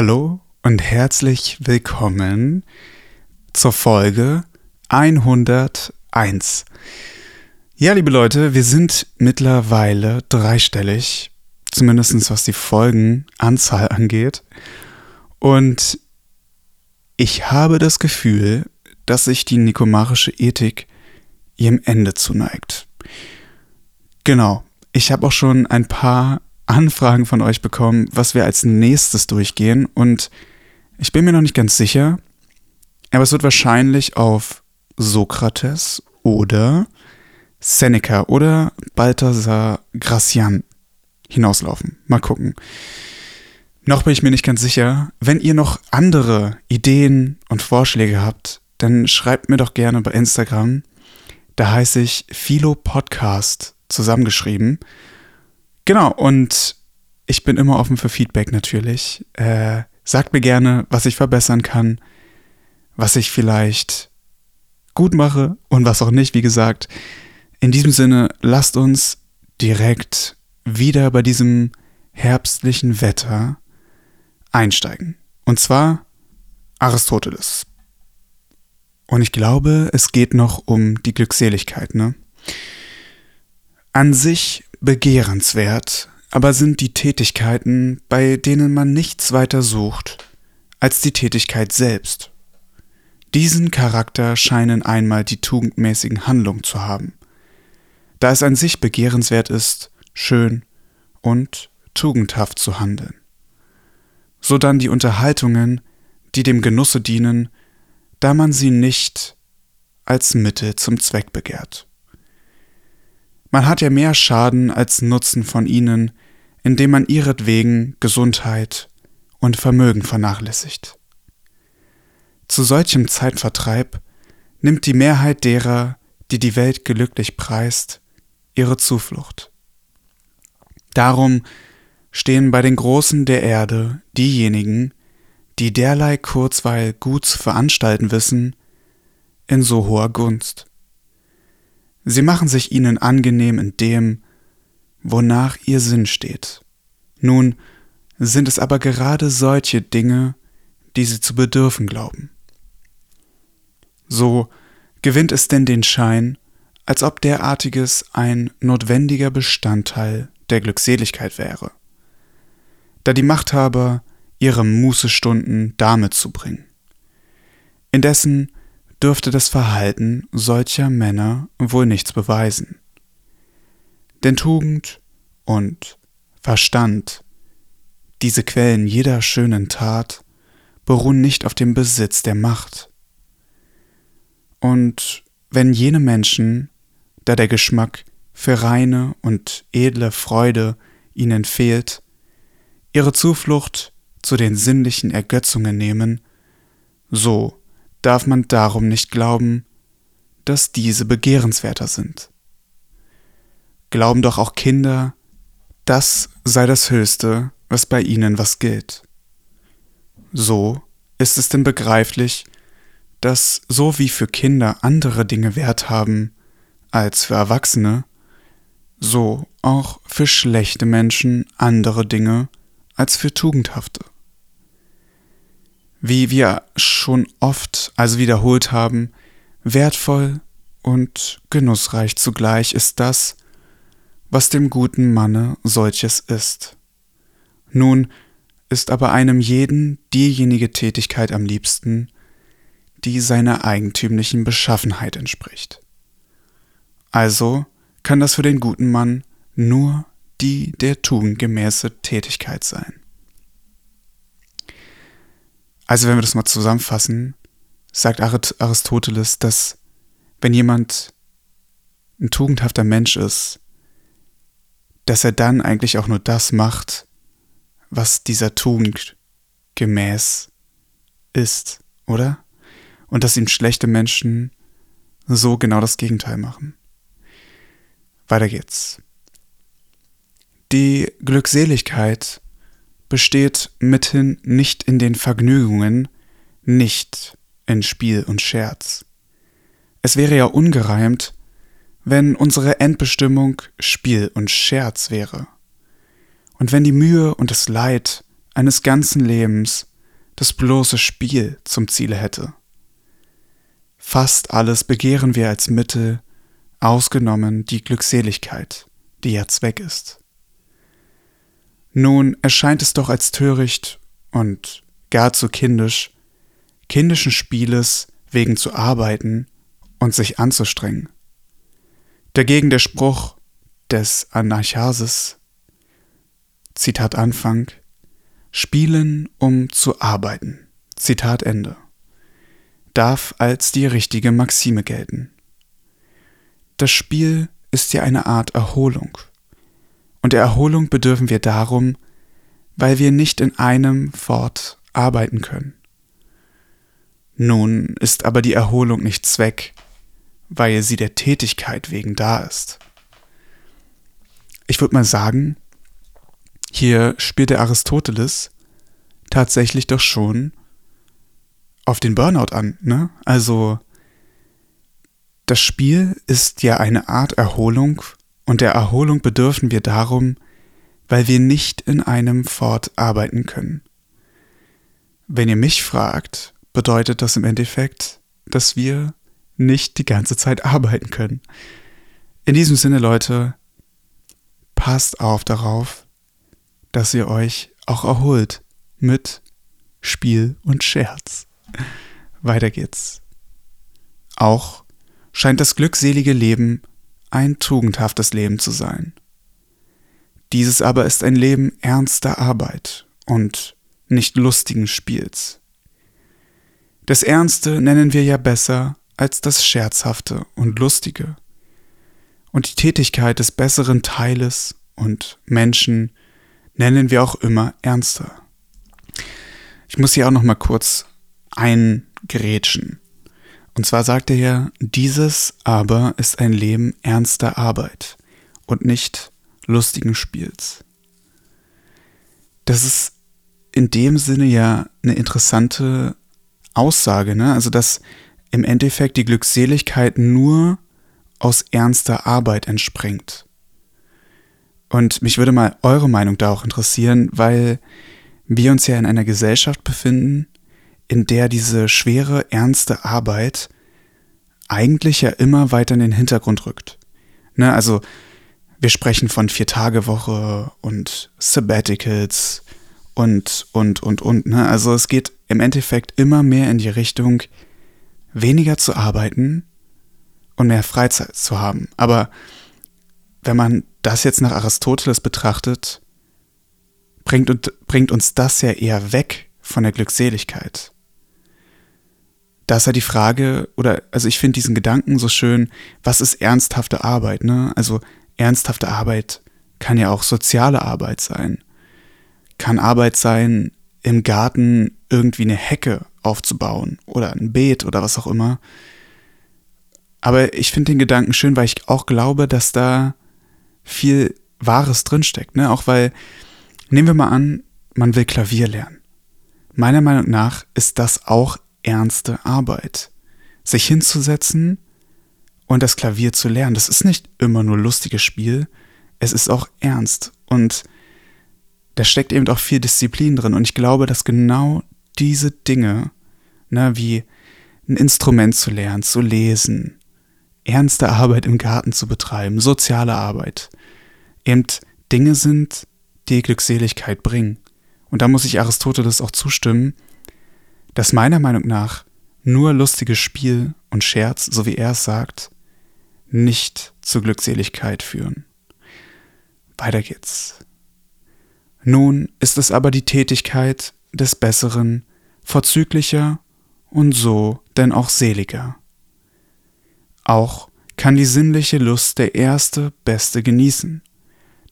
Hallo und herzlich willkommen zur Folge 101. Ja, liebe Leute, wir sind mittlerweile dreistellig, zumindest was die Folgenanzahl angeht. Und ich habe das Gefühl, dass sich die nikomarische Ethik ihrem Ende zuneigt. Genau, ich habe auch schon ein paar Anfragen von euch bekommen, was wir als nächstes durchgehen. Und ich bin mir noch nicht ganz sicher, aber es wird wahrscheinlich auf Sokrates oder Seneca oder Balthasar Gracian hinauslaufen. Mal gucken. Noch bin ich mir nicht ganz sicher. Wenn ihr noch andere Ideen und Vorschläge habt, dann schreibt mir doch gerne bei Instagram. Da heiße ich Philo Podcast zusammengeschrieben. Genau, und ich bin immer offen für Feedback natürlich. Äh, sagt mir gerne, was ich verbessern kann, was ich vielleicht gut mache und was auch nicht, wie gesagt. In diesem Sinne, lasst uns direkt wieder bei diesem herbstlichen Wetter einsteigen. Und zwar Aristoteles. Und ich glaube, es geht noch um die Glückseligkeit, ne? An sich begehrenswert, aber sind die Tätigkeiten, bei denen man nichts weiter sucht, als die Tätigkeit selbst. Diesen Charakter scheinen einmal die tugendmäßigen Handlungen zu haben. Da es an sich begehrenswert ist, schön und tugendhaft zu handeln. So dann die Unterhaltungen, die dem Genusse dienen, da man sie nicht als Mittel zum Zweck begehrt. Man hat ja mehr Schaden als Nutzen von ihnen, indem man ihretwegen Gesundheit und Vermögen vernachlässigt. Zu solchem Zeitvertreib nimmt die Mehrheit derer, die die Welt glücklich preist, ihre Zuflucht. Darum stehen bei den Großen der Erde diejenigen, die derlei Kurzweil gut zu veranstalten wissen, in so hoher Gunst. Sie machen sich ihnen angenehm in dem, wonach ihr Sinn steht. Nun sind es aber gerade solche Dinge, die sie zu bedürfen glauben. So gewinnt es denn den Schein, als ob derartiges ein notwendiger Bestandteil der Glückseligkeit wäre, da die Machthaber ihre Mußestunden damit zu bringen. Indessen dürfte das Verhalten solcher Männer wohl nichts beweisen. Denn Tugend und Verstand, diese Quellen jeder schönen Tat, beruhen nicht auf dem Besitz der Macht. Und wenn jene Menschen, da der Geschmack für reine und edle Freude ihnen fehlt, ihre Zuflucht zu den sinnlichen Ergötzungen nehmen, so darf man darum nicht glauben, dass diese begehrenswerter sind. Glauben doch auch Kinder, das sei das Höchste, was bei ihnen was gilt. So ist es denn begreiflich, dass so wie für Kinder andere Dinge Wert haben als für Erwachsene, so auch für schlechte Menschen andere Dinge als für tugendhafte. Wie wir schon oft also wiederholt haben, wertvoll und genussreich zugleich ist das, was dem guten Manne solches ist. Nun ist aber einem jeden diejenige Tätigkeit am liebsten, die seiner eigentümlichen Beschaffenheit entspricht. Also kann das für den guten Mann nur die der tugendgemäße Tätigkeit sein. Also wenn wir das mal zusammenfassen, sagt Aristoteles, dass wenn jemand ein tugendhafter Mensch ist, dass er dann eigentlich auch nur das macht, was dieser Tugend gemäß ist, oder? Und dass ihm schlechte Menschen so genau das Gegenteil machen. Weiter geht's. Die Glückseligkeit besteht mithin nicht in den Vergnügungen, nicht in Spiel und Scherz. Es wäre ja ungereimt, wenn unsere Endbestimmung Spiel und Scherz wäre. Und wenn die Mühe und das Leid eines ganzen Lebens das bloße Spiel zum Ziele hätte. Fast alles begehren wir als Mittel, ausgenommen die Glückseligkeit, die ja Zweck ist. Nun erscheint es doch als töricht und gar zu kindisch, kindischen Spieles wegen zu arbeiten und sich anzustrengen. Dagegen der Spruch des Anarchasis, Zitat Anfang, Spielen um zu arbeiten, Zitat Ende, darf als die richtige Maxime gelten. Das Spiel ist ja eine Art Erholung. Und der Erholung bedürfen wir darum, weil wir nicht in einem Fort arbeiten können. Nun ist aber die Erholung nicht Zweck, weil sie der Tätigkeit wegen da ist. Ich würde mal sagen, hier spielt der Aristoteles tatsächlich doch schon auf den Burnout an, ne? Also das Spiel ist ja eine Art Erholung und der Erholung bedürfen wir darum, weil wir nicht in einem Fort arbeiten können. Wenn ihr mich fragt, bedeutet das im Endeffekt, dass wir nicht die ganze Zeit arbeiten können. In diesem Sinne, Leute, passt auf darauf, dass ihr euch auch erholt mit Spiel und Scherz. Weiter geht's. Auch scheint das glückselige Leben ein tugendhaftes Leben zu sein. Dieses aber ist ein Leben ernster Arbeit und nicht lustigen Spiels. Das Ernste nennen wir ja besser als das Scherzhafte und Lustige. Und die Tätigkeit des besseren Teiles und Menschen nennen wir auch immer ernster. Ich muss hier auch noch mal kurz eingrätschen. Und zwar sagt er ja, dieses aber ist ein Leben ernster Arbeit und nicht lustigen Spiels. Das ist in dem Sinne ja eine interessante Aussage, ne? Also, dass im Endeffekt die Glückseligkeit nur aus ernster Arbeit entspringt. Und mich würde mal eure Meinung da auch interessieren, weil wir uns ja in einer Gesellschaft befinden, in der diese schwere, ernste Arbeit eigentlich ja immer weiter in den Hintergrund rückt. Ne, also wir sprechen von Vier-Tage-Woche und Sabbaticals und, und, und, und. Ne? Also es geht im Endeffekt immer mehr in die Richtung, weniger zu arbeiten und mehr Freizeit zu haben. Aber wenn man das jetzt nach Aristoteles betrachtet, bringt, bringt uns das ja eher weg von der Glückseligkeit. Da ist ja die Frage, oder also ich finde diesen Gedanken so schön, was ist ernsthafte Arbeit, ne? Also ernsthafte Arbeit kann ja auch soziale Arbeit sein. Kann Arbeit sein, im Garten irgendwie eine Hecke aufzubauen oder ein Beet oder was auch immer. Aber ich finde den Gedanken schön, weil ich auch glaube, dass da viel Wahres drinsteckt. Ne? Auch weil, nehmen wir mal an, man will Klavier lernen. Meiner Meinung nach ist das auch ernste Arbeit. Sich hinzusetzen und das Klavier zu lernen, das ist nicht immer nur lustiges Spiel, es ist auch ernst. Und da steckt eben auch viel Disziplin drin. Und ich glaube, dass genau diese Dinge, ne, wie ein Instrument zu lernen, zu lesen, ernste Arbeit im Garten zu betreiben, soziale Arbeit, eben Dinge sind, die Glückseligkeit bringen. Und da muss ich Aristoteles auch zustimmen, dass meiner Meinung nach nur lustiges Spiel und Scherz, so wie er es sagt, nicht zur Glückseligkeit führen. Weiter geht's. Nun ist es aber die Tätigkeit des Besseren vorzüglicher und so denn auch seliger. Auch kann die sinnliche Lust der erste Beste genießen,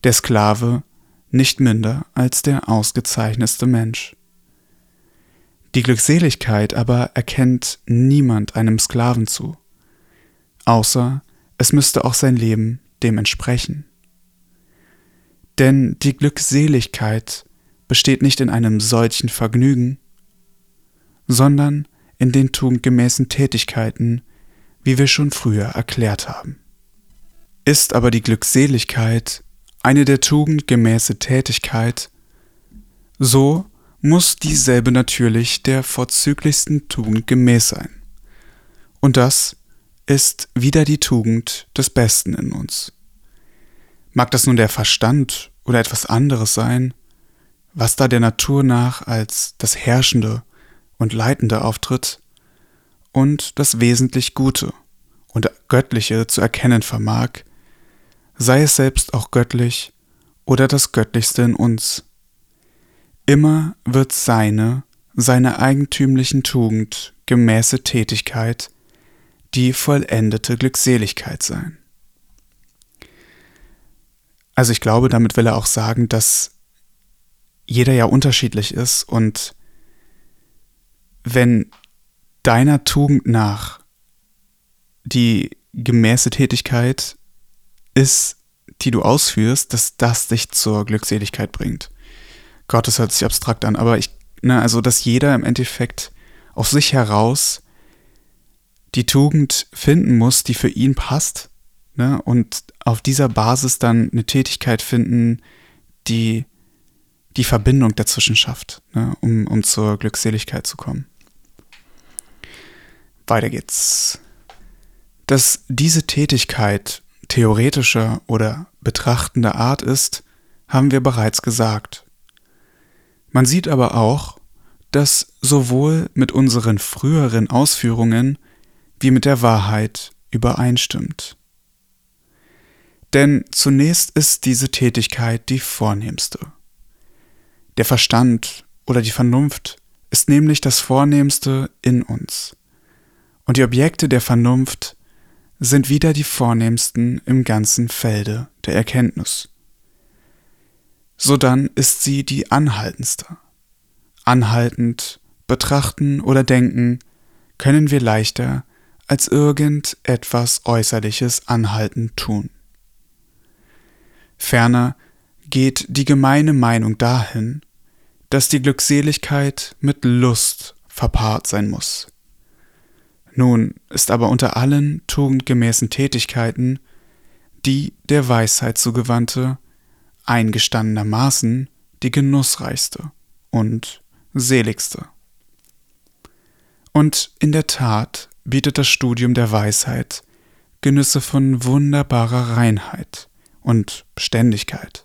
der Sklave nicht minder als der ausgezeichnetste Mensch. Die Glückseligkeit aber erkennt niemand einem Sklaven zu, außer es müsste auch sein Leben dem entsprechen. Denn die Glückseligkeit besteht nicht in einem solchen Vergnügen, sondern in den tugendgemäßen Tätigkeiten, wie wir schon früher erklärt haben. Ist aber die Glückseligkeit eine der tugendgemäße Tätigkeit, so muss dieselbe natürlich der vorzüglichsten Tugend gemäß sein. Und das ist wieder die Tugend des Besten in uns. Mag das nun der Verstand oder etwas anderes sein, was da der Natur nach als das Herrschende und Leitende auftritt und das wesentlich Gute und Göttliche zu erkennen vermag, sei es selbst auch göttlich oder das Göttlichste in uns. Immer wird seine, seine eigentümlichen Tugend gemäße Tätigkeit die vollendete Glückseligkeit sein. Also ich glaube, damit will er auch sagen, dass jeder ja unterschiedlich ist und wenn deiner Tugend nach die gemäße Tätigkeit ist, die du ausführst, dass das dich zur Glückseligkeit bringt. Gott, das hört sich abstrakt an, aber ich, ne, also, dass jeder im Endeffekt aus sich heraus die Tugend finden muss, die für ihn passt, ne, und auf dieser Basis dann eine Tätigkeit finden, die die Verbindung dazwischen schafft, ne, um, um zur Glückseligkeit zu kommen. Weiter geht's. Dass diese Tätigkeit theoretischer oder betrachtender Art ist, haben wir bereits gesagt. Man sieht aber auch, dass sowohl mit unseren früheren Ausführungen wie mit der Wahrheit übereinstimmt. Denn zunächst ist diese Tätigkeit die vornehmste. Der Verstand oder die Vernunft ist nämlich das Vornehmste in uns. Und die Objekte der Vernunft sind wieder die vornehmsten im ganzen Felde der Erkenntnis. Sodann ist sie die anhaltendste. Anhaltend, betrachten oder denken können wir leichter als irgend etwas Äußerliches anhaltend tun. Ferner geht die gemeine Meinung dahin, dass die Glückseligkeit mit Lust verpaart sein muss. Nun ist aber unter allen tugendgemäßen Tätigkeiten die der Weisheit zugewandte eingestandenermaßen die genussreichste und seligste. Und in der Tat bietet das Studium der Weisheit Genüsse von wunderbarer Reinheit und Beständigkeit.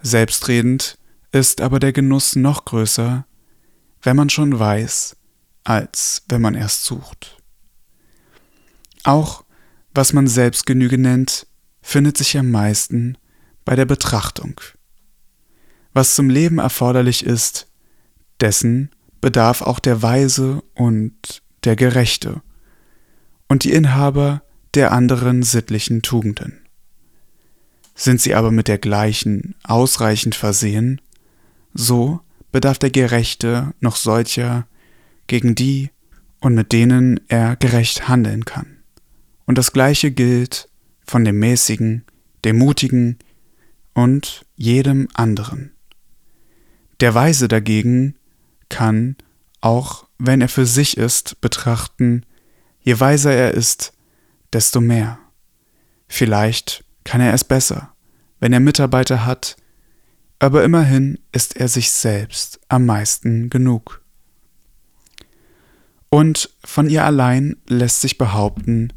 Selbstredend ist aber der Genuss noch größer, wenn man schon weiß, als wenn man erst sucht. Auch was man Selbstgenüge nennt, findet sich am meisten bei der Betrachtung. Was zum Leben erforderlich ist, dessen bedarf auch der Weise und der Gerechte und die Inhaber der anderen sittlichen Tugenden. Sind sie aber mit der gleichen ausreichend versehen, so bedarf der Gerechte noch solcher, gegen die und mit denen er gerecht handeln kann. Und das gleiche gilt von dem Mäßigen, dem Mutigen und jedem anderen. Der Weise dagegen kann, auch wenn er für sich ist, betrachten, je weiser er ist, desto mehr. Vielleicht kann er es besser, wenn er Mitarbeiter hat, aber immerhin ist er sich selbst am meisten genug. Und von ihr allein lässt sich behaupten,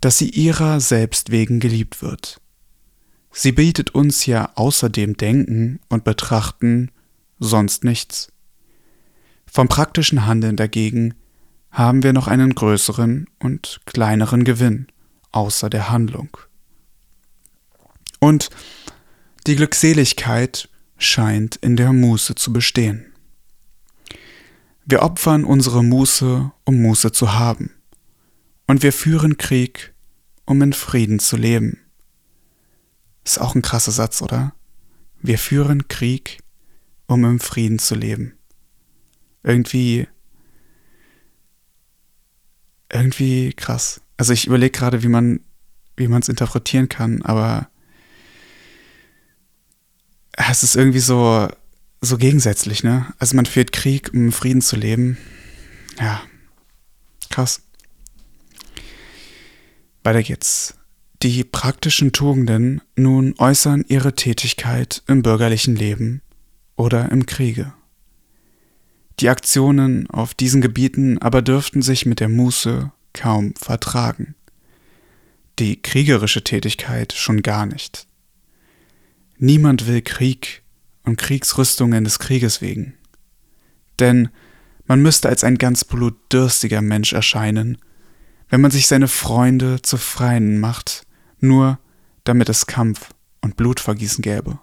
dass sie ihrer selbst wegen geliebt wird. Sie bietet uns ja außer dem Denken und Betrachten sonst nichts. Vom praktischen Handeln dagegen haben wir noch einen größeren und kleineren Gewinn außer der Handlung. Und die Glückseligkeit scheint in der Muße zu bestehen. Wir opfern unsere Muße, um Muße zu haben. Und wir führen Krieg, um in Frieden zu leben. Ist auch ein krasser Satz, oder? Wir führen Krieg, um im Frieden zu leben. Irgendwie. Irgendwie krass. Also ich überlege gerade, wie man wie man es interpretieren kann, aber es ist irgendwie so so gegensätzlich, ne? Also man führt Krieg, um im Frieden zu leben. Ja, krass. Weiter geht's. Die praktischen Tugenden nun äußern ihre Tätigkeit im bürgerlichen Leben oder im Kriege. Die Aktionen auf diesen Gebieten aber dürften sich mit der Muße kaum vertragen. Die kriegerische Tätigkeit schon gar nicht. Niemand will Krieg und Kriegsrüstungen des Krieges wegen. Denn man müsste als ein ganz blutdürstiger Mensch erscheinen, wenn man sich seine Freunde zu Freien macht, nur damit es Kampf und Blutvergießen gäbe.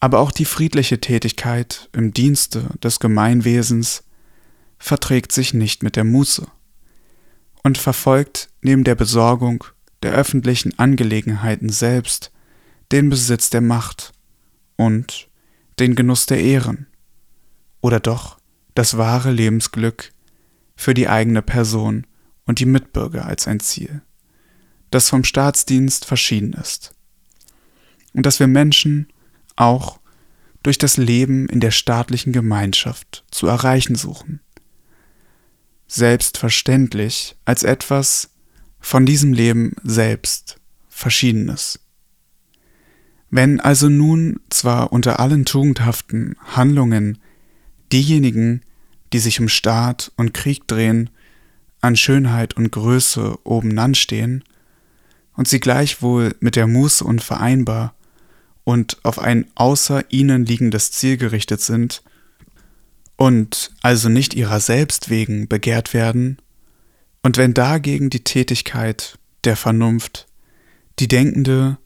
Aber auch die friedliche Tätigkeit im Dienste des Gemeinwesens verträgt sich nicht mit der Muße und verfolgt neben der Besorgung der öffentlichen Angelegenheiten selbst den Besitz der Macht und den Genuss der Ehren oder doch das wahre Lebensglück für die eigene Person und die Mitbürger als ein Ziel, das vom Staatsdienst verschieden ist. Und dass wir Menschen auch durch das Leben in der staatlichen Gemeinschaft zu erreichen suchen. Selbstverständlich als etwas von diesem Leben selbst Verschiedenes. Wenn also nun zwar unter allen tugendhaften Handlungen diejenigen, die sich um Staat und Krieg drehen, an Schönheit und Größe obenan stehen und sie gleichwohl mit der Muße unvereinbar und auf ein außer ihnen liegendes Ziel gerichtet sind und also nicht ihrer selbst wegen begehrt werden, und wenn dagegen die Tätigkeit der Vernunft, die Denkende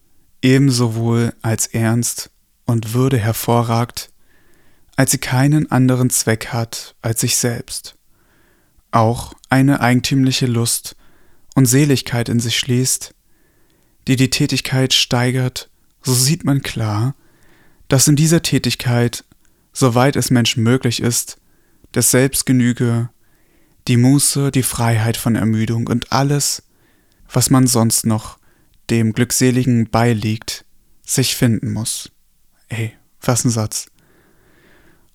ebenso wohl als Ernst und Würde hervorragt, als sie keinen anderen Zweck hat als sich selbst, auch eine eigentümliche Lust und Seligkeit in sich schließt, die die Tätigkeit steigert, so sieht man klar, dass in dieser Tätigkeit, soweit es Menschen möglich ist, das Selbstgenüge, die Muße, die Freiheit von Ermüdung und alles, was man sonst noch dem Glückseligen beiliegt, sich finden muss. Ey, was ein Satz.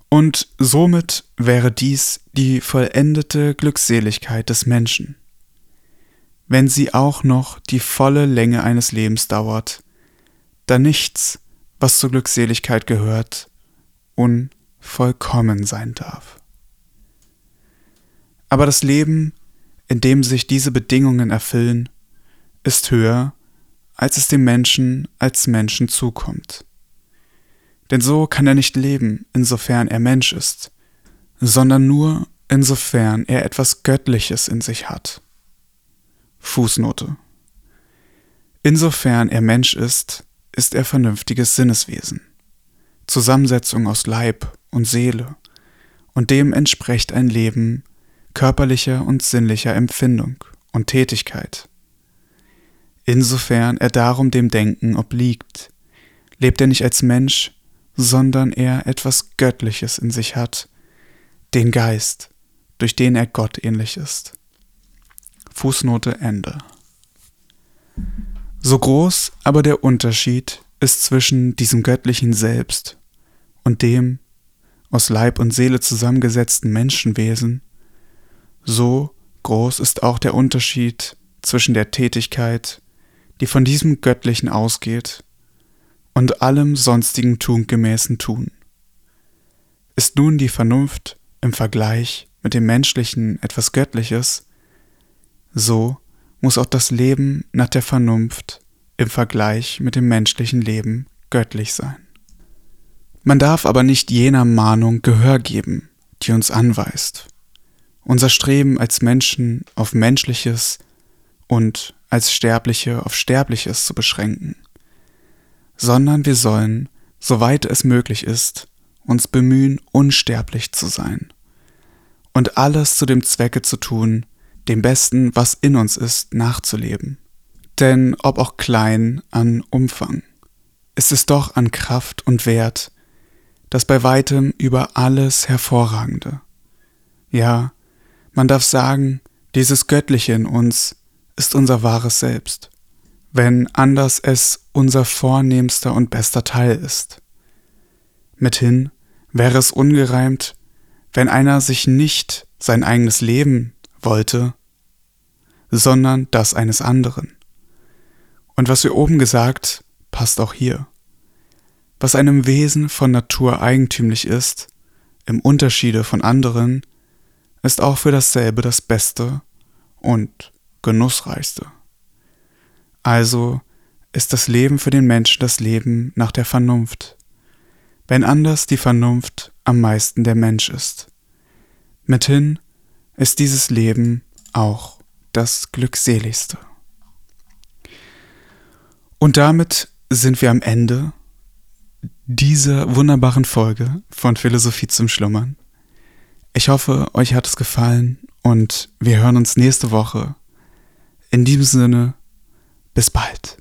Und somit wäre dies die vollendete Glückseligkeit des Menschen. Wenn sie auch noch die volle Länge eines Lebens dauert, da nichts, was zur Glückseligkeit gehört, unvollkommen sein darf. Aber das Leben, in dem sich diese Bedingungen erfüllen, ist höher, als es dem Menschen als Menschen zukommt. Denn so kann er nicht leben, insofern er Mensch ist, sondern nur insofern er etwas Göttliches in sich hat. Fußnote. Insofern er Mensch ist, ist er vernünftiges Sinneswesen. Zusammensetzung aus Leib und Seele, und dem entspricht ein Leben körperlicher und sinnlicher Empfindung und Tätigkeit. Insofern er darum dem Denken obliegt, lebt er nicht als Mensch, sondern er etwas Göttliches in sich hat, den Geist, durch den er Gott ähnlich ist. Fußnote Ende. So groß aber der Unterschied ist zwischen diesem göttlichen Selbst und dem aus Leib und Seele zusammengesetzten Menschenwesen, so groß ist auch der Unterschied zwischen der Tätigkeit, die von diesem Göttlichen ausgeht, und allem sonstigen tungemäßen Tun. Ist nun die Vernunft im Vergleich mit dem Menschlichen etwas Göttliches, so muss auch das Leben nach der Vernunft im Vergleich mit dem menschlichen Leben göttlich sein. Man darf aber nicht jener Mahnung Gehör geben, die uns anweist, unser Streben als Menschen auf Menschliches und als Sterbliche auf Sterbliches zu beschränken sondern wir sollen, soweit es möglich ist, uns bemühen, unsterblich zu sein und alles zu dem Zwecke zu tun, dem Besten, was in uns ist, nachzuleben. Denn ob auch klein an Umfang, ist es doch an Kraft und Wert, das bei weitem über alles hervorragende. Ja, man darf sagen, dieses Göttliche in uns ist unser wahres Selbst wenn anders es unser vornehmster und bester Teil ist. Mithin wäre es ungereimt, wenn einer sich nicht sein eigenes Leben wollte, sondern das eines anderen. Und was wir oben gesagt, passt auch hier. Was einem Wesen von Natur eigentümlich ist, im Unterschiede von anderen ist auch für dasselbe das Beste und Genussreichste. Also ist das Leben für den Menschen das Leben nach der Vernunft, wenn anders die Vernunft am meisten der Mensch ist. Mithin ist dieses Leben auch das glückseligste. Und damit sind wir am Ende dieser wunderbaren Folge von Philosophie zum Schlummern. Ich hoffe, euch hat es gefallen und wir hören uns nächste Woche. In diesem Sinne, bis bald.